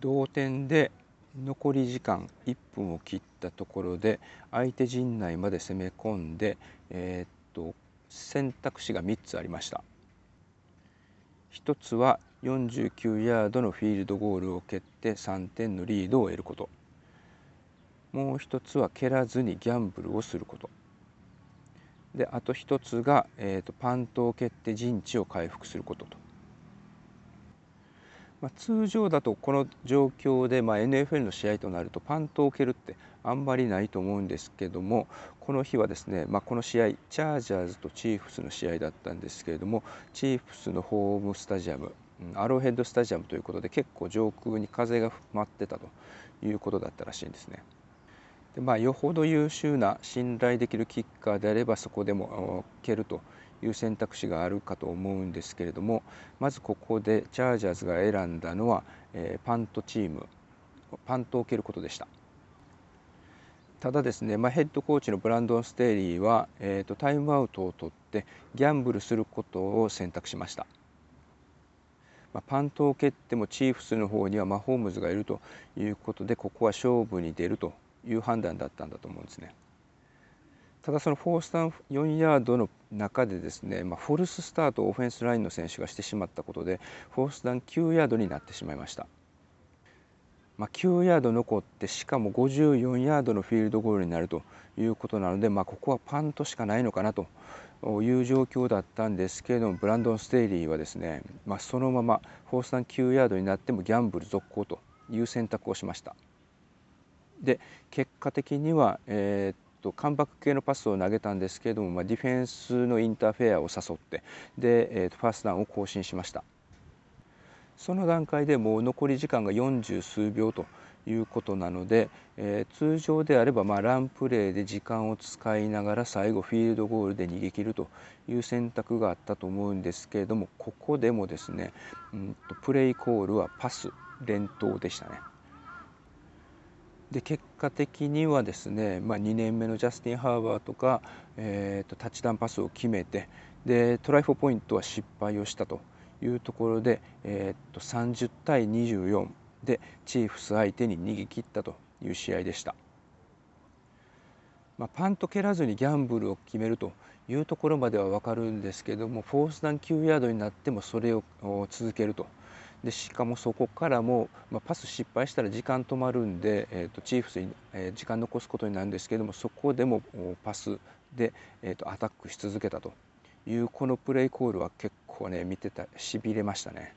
同点で残り時間1分を切ったところで相手陣内まで攻め込んで、えー、っと選択肢が3つありました。1つは49ヤードのフィールドゴールを蹴って3点のリードを得ること。もう1つは蹴らずにギャンブルをすること。であと1つが、えー、とパントを蹴って陣地を回復することと。まあ、通常だとこの状況で、まあ、NFL の試合となるとパントを蹴るってあんまりないと思うんですけどもこの日はですね、まあ、この試合チャージャーズとチーフスの試合だったんですけれどもチーフスのホームスタジアムアローヘッドスタジアムということで結構上空に風が舞ってたということだったらしいんですね。でまあ、よほど優秀な信頼できるキッカーであればそこでも蹴るという選択肢があるかと思うんですけれどもまずここでチャージャーズが選んだのは、えー、パントチームパントを蹴ることでした。ただですね、まあ、ヘッドコーチのブランドン・ステイリーは、えーと、タイムアウトを取ってギャンブルすることを選択しました。まあ、パントを蹴ってもチーフスの方にはマホームズがいるということでここは勝負に出るという判断だったんだと思うんですね。ただそのフォースタン4ヤードの中でですね、まあ、フォルススタートをオフェンスラインの選手がしてしまったことでフォースダン9ヤードになってしまいました、まあ、9ヤード残ってしかも54ヤードのフィールドゴールになるということなので、まあ、ここはパントしかないのかなという状況だったんですけれどもブランドン・ステイリーはですね、まあ、そのままフォースダン9ヤードになってもギャンブル続行という選択をしましたで結果的には、えーとカムバック系のパスを投げたんですけれども、まあ、ディフェンスのインターフェアを誘ってで、えー、とファーストダウンを更新しましたその段階でもう残り時間が40数秒ということなので、えー、通常であればまあランプレーで時間を使いながら最後フィールドゴールで逃げ切るという選択があったと思うんですけれどもここでもですね、うんとプレイコールはパス連投でしたね。で結果的にはですね、まあ、2年目のジャスティン・ハーバーとか、えーと、タッチダウンパスを決めてでトライフォーポイントは失敗をしたというところで、えーと、30対24でチーフス相手に逃げ切ったという試合でした。まあ、パンと蹴らずにギャンブルを決めるというところまでは分かるんですけどもフォースダウン9ヤードになってもそれを続けるとでしかもそこからも、まあ、パス失敗したら時間止まるんで、えーと、チーフスに、えー、時間残すことになるんですけどもそこでもパスで、えーと、アタックし続けたというこのプレーコールは結構ね見てたしびれましたね。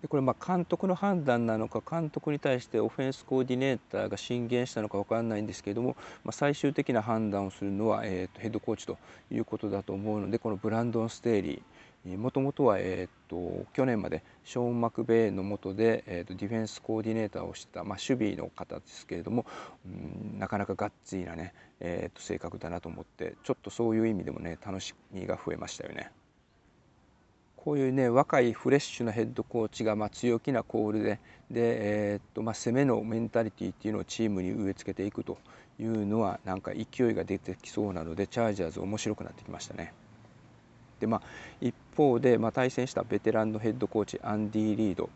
でこれまあ監督の判断なのか監督に対してオフェンスコーディネーターが進言したのか分からないんですけれども、まあ、最終的な判断をするのは、えーとヘッドコーチということだと思うのでこのブランドン・ステーリーもともとは、えーと、去年までショーン・マクベイの下で、えーと、ディフェンスコーディネーターをした、まあ、守備の方ですけれども、うん、なかなかガッツリなね、えーと、性格だなと思ってちょっとそういう意味でもね楽しみが増えましたよね。こういうね若いフレッシュなヘッドコーチが、まあ、強気なコールでで、えーとまあ、攻めのメンタリティーっていうのをチームに植え付けていくというのはなんか勢いが出てきそうなのでチャージャーズ面白くなってきましたね。でまあ、一方で、まあ、対戦したベテランのヘッドコーチアンディ・リード、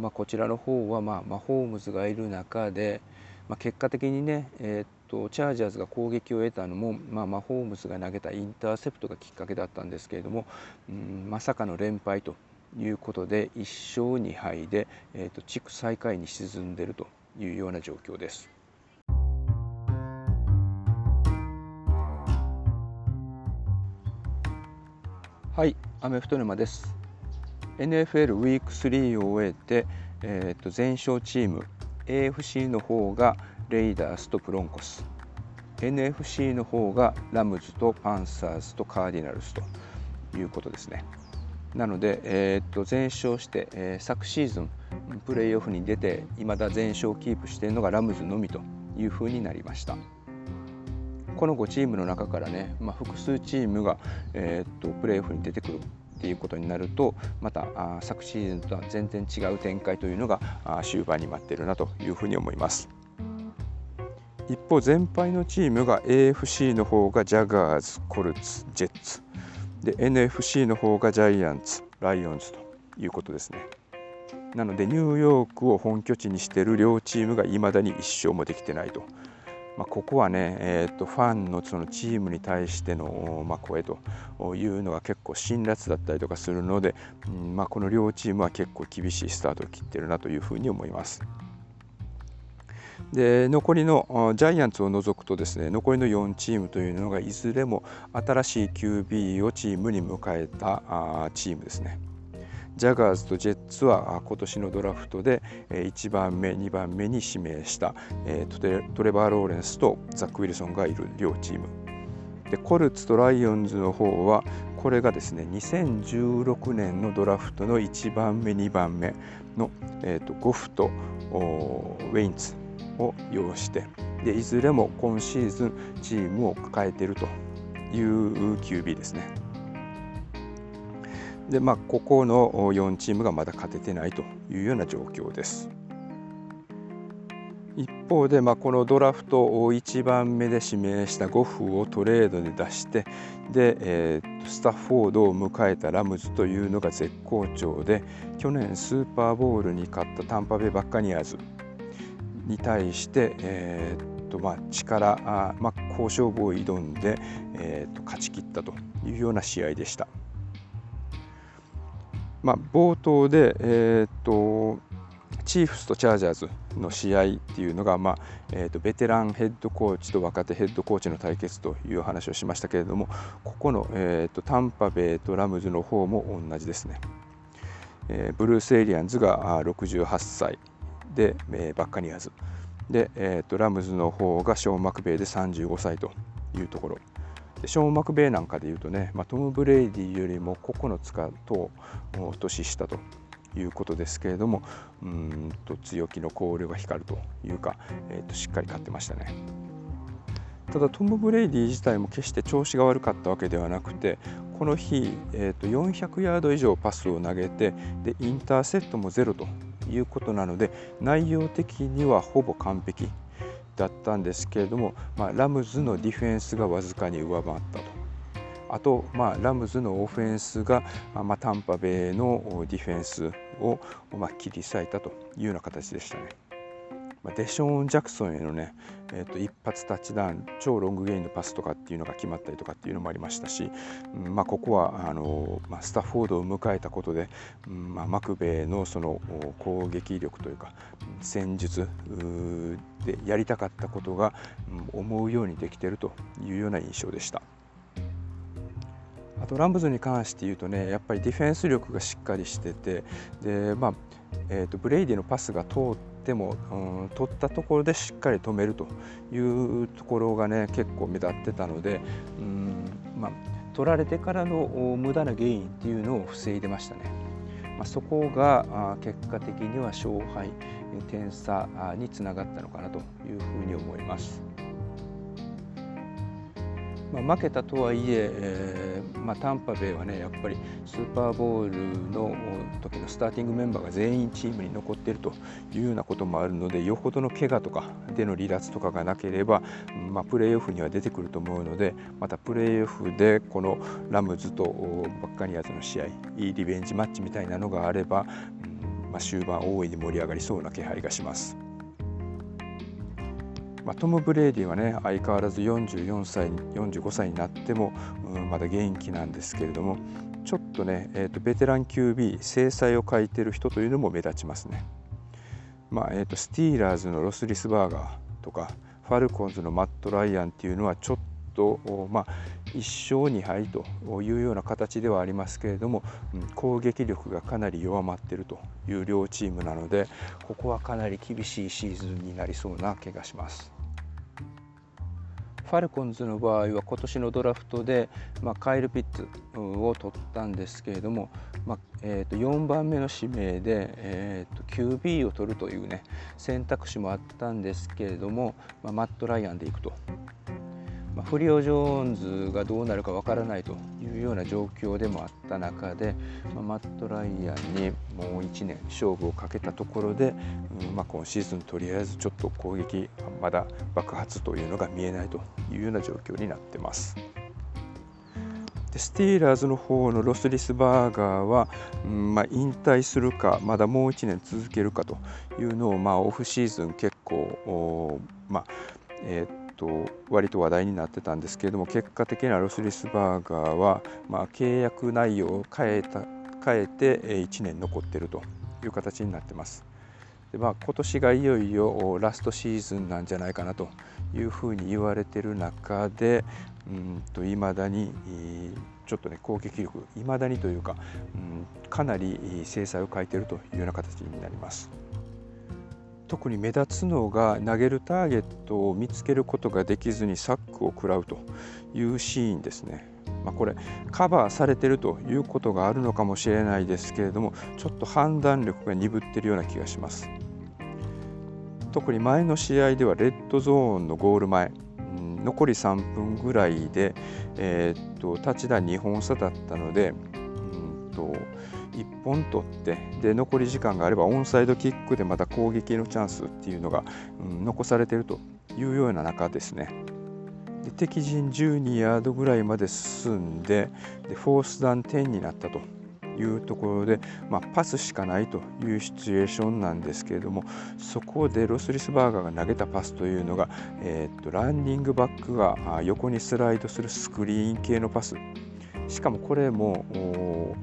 まあ、こちらの方は、まあ、マホームズがいる中で、まあ、結果的にね、えー、チャージャーズが攻撃を得たのも、まあ、マホームズが投げたインターセプトがきっかけだったんですけれども、うん、まさかの連敗ということで1勝2敗で、えー、と地区最下位に沈んでいるというような状況です。はい、アメフト沼です。NFL ウィーク3を終えて、えー、と全勝チーム AFC の方がレイダースとプロンコス NFC の方がラムズとパンサーズとカーディナルスということですね。なので、えー、と全勝して、えー、昨シーズンプレーオフに出ていまだ全勝をキープしているのがラムズのみというふうになりました。この5チームの中からね、まあ、複数チームが、えー、っとプレーオフに出てくるっていうことになるとまたあ昨シーズンとは全然違う展開というのがあ終盤に待ってるなというふうに思います。一方全敗のチームが AFC の方がジャガーズ、コルツ、ジェッツで NFC の方がジャイアンツ、ライオンズということですね。なのでニューヨークを本拠地にしている両チームがいまだに1勝もできてないと。まあ、ここはね、えー、とファンのそのチームに対しての、まあ、声というのが結構辛辣だったりとかするので、うんまあ、この両チームは結構厳しいスタートを切ってるなというふうに思います。で残りのジャイアンツを除くとですね残りの4チームというのがいずれも新しい QB をチームに迎えたチームですね。ジャガーズとジェッツは今年のドラフトで1番目2番目に指名したトレバー・ローレンスとザック・ウィルソンがいる両チームでコルツとライオンズの方はこれがですね2016年のドラフトの1番目2番目の、えーと、ゴフとウェインツを擁してでいずれも今シーズンチームを抱えているという QB ですね。でまあ、ここの4チームがまだ勝ててないというような状況です。一方で、まあ、このドラフトを1番目で指名したゴフをトレードで出してで、えー、スタッフォードを迎えたラムズというのが絶好調で去年スーパーボウルに勝ったタンパベイバッカニアーズに対して、えーとまあ、力あ、まあ、好勝負を挑んで、えーと勝ち切ったというような試合でした。まあ、冒頭で、えーと、チーフスとチャージャーズの試合っていうのが、まあえーと、ベテランヘッドコーチと若手ヘッドコーチの対決という話をしましたけれどもここの、えーと、タンパベイとラムズの方も同じですね。えー、ブルース・エリアンズが68歳で、えー、バッカニアーズで、えーとラムズの方がショーン・マクベイで35歳というところ。でショーン・マクベイなんかでいうとね、まあ、トム・ブレイディよりも9つかと年下ということですけれどもうんと強気の考慮が光るというか、えー、としっかり勝ってましたね。ただトム・ブレイディ自体も決して調子が悪かったわけではなくてこの日、えー、と400ヤード以上パスを投げてでインターセットもゼロということなので内容的にはほぼ完璧だったんですけれども、まあ、ラムズのディフェンスがわずかに上回ったと。あと、まあ、ラムズのオフェンスが、まあ、タンパベイのディフェンスを、まあ、切り裂いたというような形でしたね。まあ、デショーン・ジャクソンへのね、えー、と一発タッチダウン超ロングゲインのパスとかっていうのが決まったりとかっていうのもありましたし、うんまあ、ここはあの、まあ、スタッフォードを迎えたことで、うんまあ、マクベイのその攻撃力というか戦術でやりたかったことが、うん、思うようにできているというような印象でした。あとラムズに関して言うとねやっぱりディフェンス力がしっかりしててで、まあえーとブレイディのパスが通ってでも、うん、取ったところでしっかり止めるというところがね結構目立ってたので、うんまあ、取られてからの無駄な原因っていうのを防いでましたね。まあ、そこが結果的には勝敗点差につながったのかなというふうに思います。まあ、負けたとはいええー、まあ、タンパベイはねやっぱりスーパーボウルの時のスターティングメンバーが全員チームに残っているというようなこともあるのでよほどの怪我とかでの離脱とかがなければ、まあ、プレーオフには出てくると思うのでまたプレーオフでこのラムズとバッカニアズの試合リベンジマッチみたいなのがあれば、うんまあ、終盤大いに盛り上がりそうな気配がします。まあ、トム・ブレイディはね相変わらず44歳45歳になっても、うん、まだ元気なんですけれどもちょっとね、えーと、ベテラン QB 精彩を欠いてる人というのも目立ちますね。まあえーと、スティーラーズのロス・リスバーガーとかファルコンズのマット・ライアンっていうのはちょっと、まあ、1勝2敗というような形ではありますけれども、うん、攻撃力がかなり弱まっているという両チームなのでここはかなり厳しいシーズンになりそうな気がします。ファルコンズの場合は今年のドラフトで、まあ、カイル・ピッツを取ったんですけれども、まあえー、と4番目の指名で、えー、と QB を取るというね選択肢もあったんですけれども、まあ、マット・ライアンでいくと。まあ、フリオ・ジョーンズがどうなるかわからないというような状況でもあった中で、まあ、マット・ライアンにもう1年勝負をかけたところで、うんまあ、今シーズンとりあえずちょっと攻撃まだ爆発というのが見えないというような状況になってます。でスティーラーズの方のロスリスバーガーは、うんまあ、引退するかまだもう1年続けるかというのを、まあ、オフシーズン結構まあえーと割と話題になってたんですけれども結果的にはロスリスバーガーは、まあ、契約内容を変えた変えて1年残ってるという形になってます。でまあ、今年がいよいよラストシーズンなんじゃないかなというふうに言われてる中でうんと未だにちょっとね攻撃力いまだにというか、うん、かなり制裁を書いているというような形になります。特に目立つのが投げるターゲットを見つけることができずにサックを食らうというシーンですね。まあ、これカバーされてるということがあるのかもしれないですけれどもちょっと判断力が鈍ってるような気がします。特に前の試合ではレッドゾーンのゴール前、残り3分ぐらいで、えー、っとタッチダウン2本差だったので、うんと1本取ってで残り時間があればオンサイドキックでまた攻撃のチャンスっていうのが、うん、残されているというような中ですね。で敵陣12ヤードぐらいまで進んででフォースダウン10になったというところで、まあ、パスしかないというシチュエーションなんですけれどもそこでロスリスバーガーが投げたパスというのが、えー、っとランニングバックが横にスライドするスクリーン系のパスしかもこれも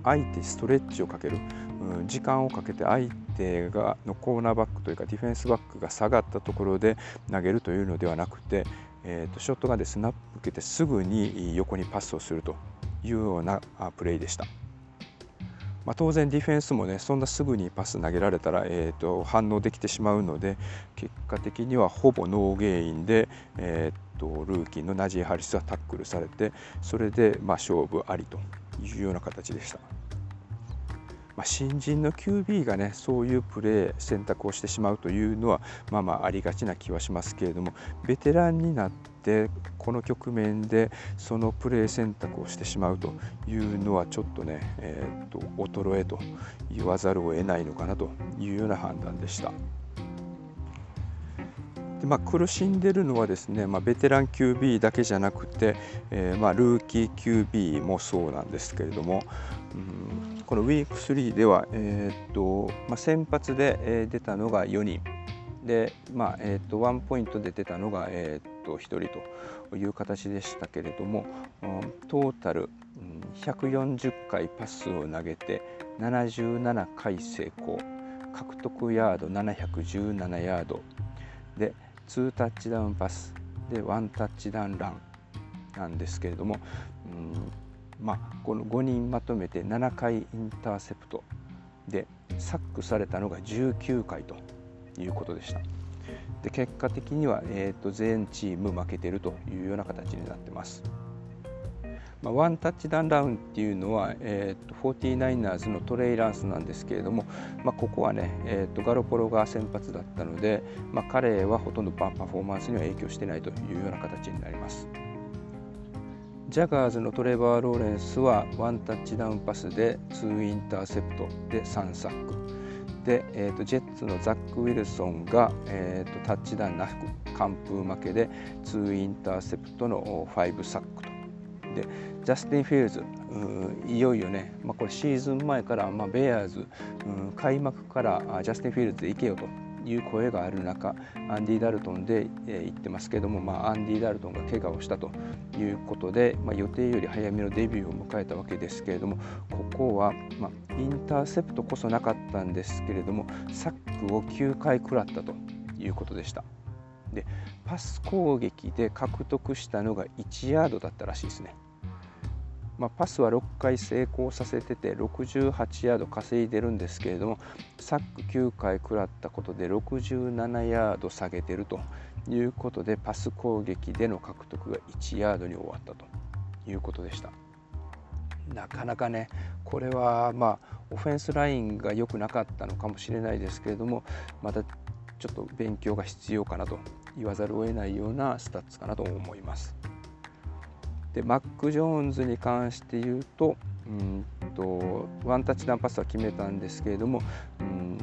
相手ストレッチをかける、うん、時間をかけて相手がのコーナーバックというかディフェンスバックが下がったところで投げるというのではなくて、えー、とショットガンでスナップ受けてすぐに横にパスをするというようなプレーでした。まあ、当然ディフェンスもねそんなすぐにパス投げられたら、えーと、反応できてしまうので結果的にはほぼノーゲインで、えーと、ルーキーのナジー・ハリスはタックルされてそれで、ま、勝負ありというような形でした。まあ、新人の QB がねそういうプレー選択をしてしまうというのはまあまあありがちな気はしますけれどもベテランになってこの局面でそのプレー選択をしてしまうというのはちょっとね、えー、と衰えと言わざるを得ないのかなというような判断でした。でまあ、苦しんでるのはですね、まあ、ベテラン QB だけじゃなくて、えー、まあルーキー QB もそうなんですけれども、うんこのウィーク3では、えーとまあ、先発で、出たのが4人。で、まあえーと、ワンポイントで出たのが、えーと、1人という形でしたけれども、うん、トータル、140回パスを投げて77回成功。獲得ヤード717ヤード。で2タッチダウンパスで1タッチダウンランなんですけれども、うんまあ、この5人まとめて7回インターセプトでサックされたのが19回ということでした。で結果的には、えーと、全チーム負けてるというような形になってます。まあ、ワンタッチダウンラウンっていうのは、えーと、49ers のトレイランスなんですけれども、まあ、ここはね、えーと、ガロポロが先発だったので、まあ、彼はほとんどパフォーマンスには影響してないというような形になります。ジャガーズのトレバー・ローレンスはワンタッチダウンパスで2インターセプトで3サックで、えーと、ジェッツのザック・ウィルソンが、えーと、タッチダウンなく完封負けで2インターセプトの5サックとでジャスティン・フィールズいよいよね、まあ、これシーズン前から、まあ、ベアーズ開幕からジャスティン・フィールズで行けよという声がある中アンディ・ダルトンで、え行ってますけども、まあ、アンディ・ダルトンが怪我をしたということで、まあ、予定より早めのデビューを迎えたわけですけれどもここは、まあ、インターセプトこそなかったんですけれどもサックを9回食らったということでした。でパス攻撃で獲得したのが1ヤードだったらしいですね。まあ、パスは6回成功させてて68ヤード稼いでるんですけれどもサック9回食らったことで67ヤード下げてるということでパス攻撃での獲得が1ヤードに終わったということでした。なかなかねこれはまあオフェンスラインが良くなかったのかもしれないですけれどもまたちょっと勉強が必要かなと言わざるを得ないようなスタッツかなと思います。でマック・ジョーンズに関して言うとうんとワンタッチダウンパスは決めたんですけれども、うん、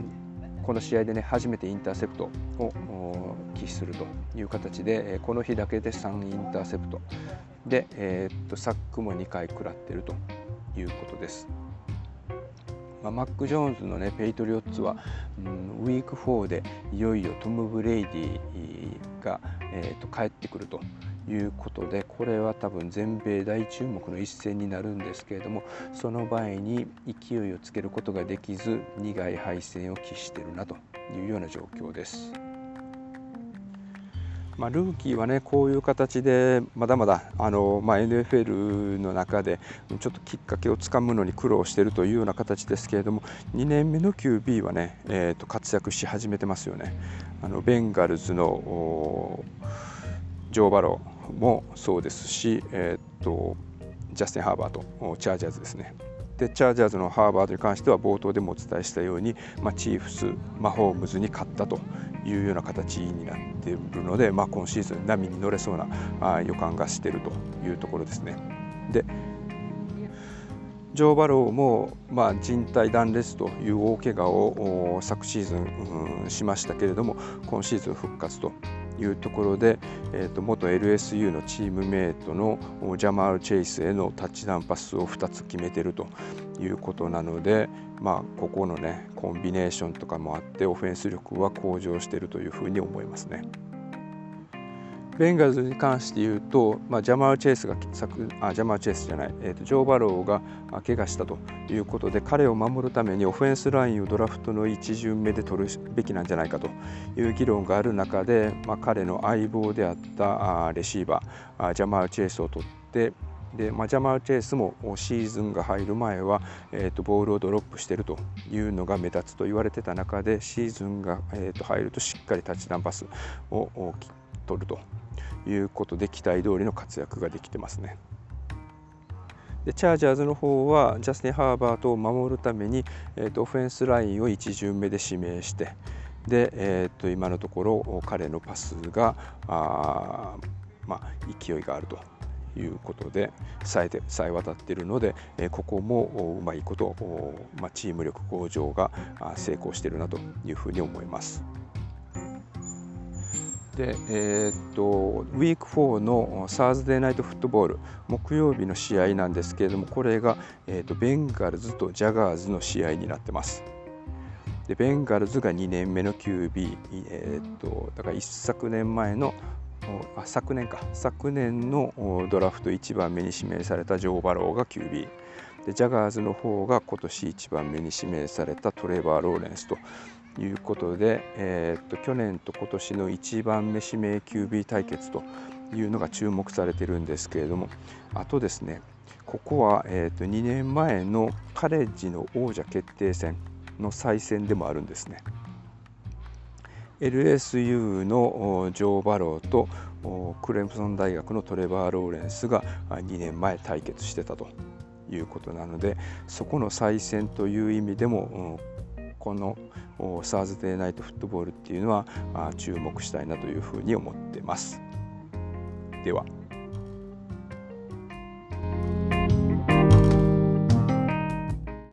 この試合でね初めてインターセプトを喫するという形でこの日だけで3インターセプトで、えー、っとサックも2回食らっているということです。まあ、マック・ジョーンズのねペイトリオッツは、うん、ウィーク4でいよいよトム・ブレイディが、えー、と帰ってくるということでこれは多分全米大注目の一戦になるんですけれどもその場合に勢いをつけることができず苦い敗戦を喫しているなというような状況です。まあ、ルーキーはねこういう形でまだまだあの、まあ、NFL の中でちょっときっかけをつかむのに苦労しているというような形ですけれども2年目の QB はね、えー、と活躍し始めてますよね。あのベンガルズのジョー・バローもそうですし、えー、とジャスティン・ハーバーとチャージャーズですね。でチャージャーズのハーバードに関しては冒頭でもお伝えしたように、まあ、チーフス、マホームズに勝ったというような形になっているので、まあ、今シーズン波に乗れそうなあ予感がしているというところですね。でジョー・バローも、まあ、人体断裂という大怪我を昨シーズン、しましたけれども今シーズン復活というところで、えー、と元 LSU のチームメートのジャマール・チェイスへのタッチダウンパスを2つ決めてるということなので、まあ、ここのねコンビネーションとかもあってオフェンス力は向上しているというふうに思いますね。ベンガルズに関して言うと、まあ、ジャマー・チェイスがあジャマー・チェイスじゃない、えーと、ジョー・バローが怪我したということで彼を守るためにオフェンスラインをドラフトの1巡目で取るべきなんじゃないかという議論がある中で、まあ、彼の相棒であったあレシーバーあジャマー・チェイスを取ってで、まあ、ジャマー・チェイスもシーズンが入る前は、えーと、ボールをドロップしているというのが目立つと言われてた中でシーズンが、えーと入るとしっかりタッチダウンパスを切って取るということで期待通りの活躍ができてますね。でチャージャーズの方はジャスティン・ハーバートを守るために、えーと、オフェンスラインを1巡目で指名してで、えーと、今のところ彼のパスがあ、まあ、勢いがあるということでさえてさえ渡っているので、え、ここもうまいこと、まあ、チーム力向上が成功しているなというふうに思います。で、えー、っとウィーク4のサーズデーナイトフットボール木曜日の試合なんですけれどもこれが、えー、っとベンガルズとジャガーズの試合になってます。でベンガルズが2年目の QB、えー、っとだから一昨年前のあ昨年か。昨年のドラフト1番目に指名されたジョー・バローが QB でジャガーズの方が今年1番目に指名されたトレーバー・ローレンスと。いうことで、えー、っと去年と今年の1番目指名 QB 対決というのが注目されてるんですけれどもあとですねここは、えー、っと2年前のカレッジの王者決定戦の再戦でもあるんですね。LSU のジョー・バローとクレムソン大学のトレバー・ローレンスが2年前対決してたということなのでそこの再戦という意味でもこのサーズデーナイトフットボールっていうのは注目したいなというふうに思ってます。では。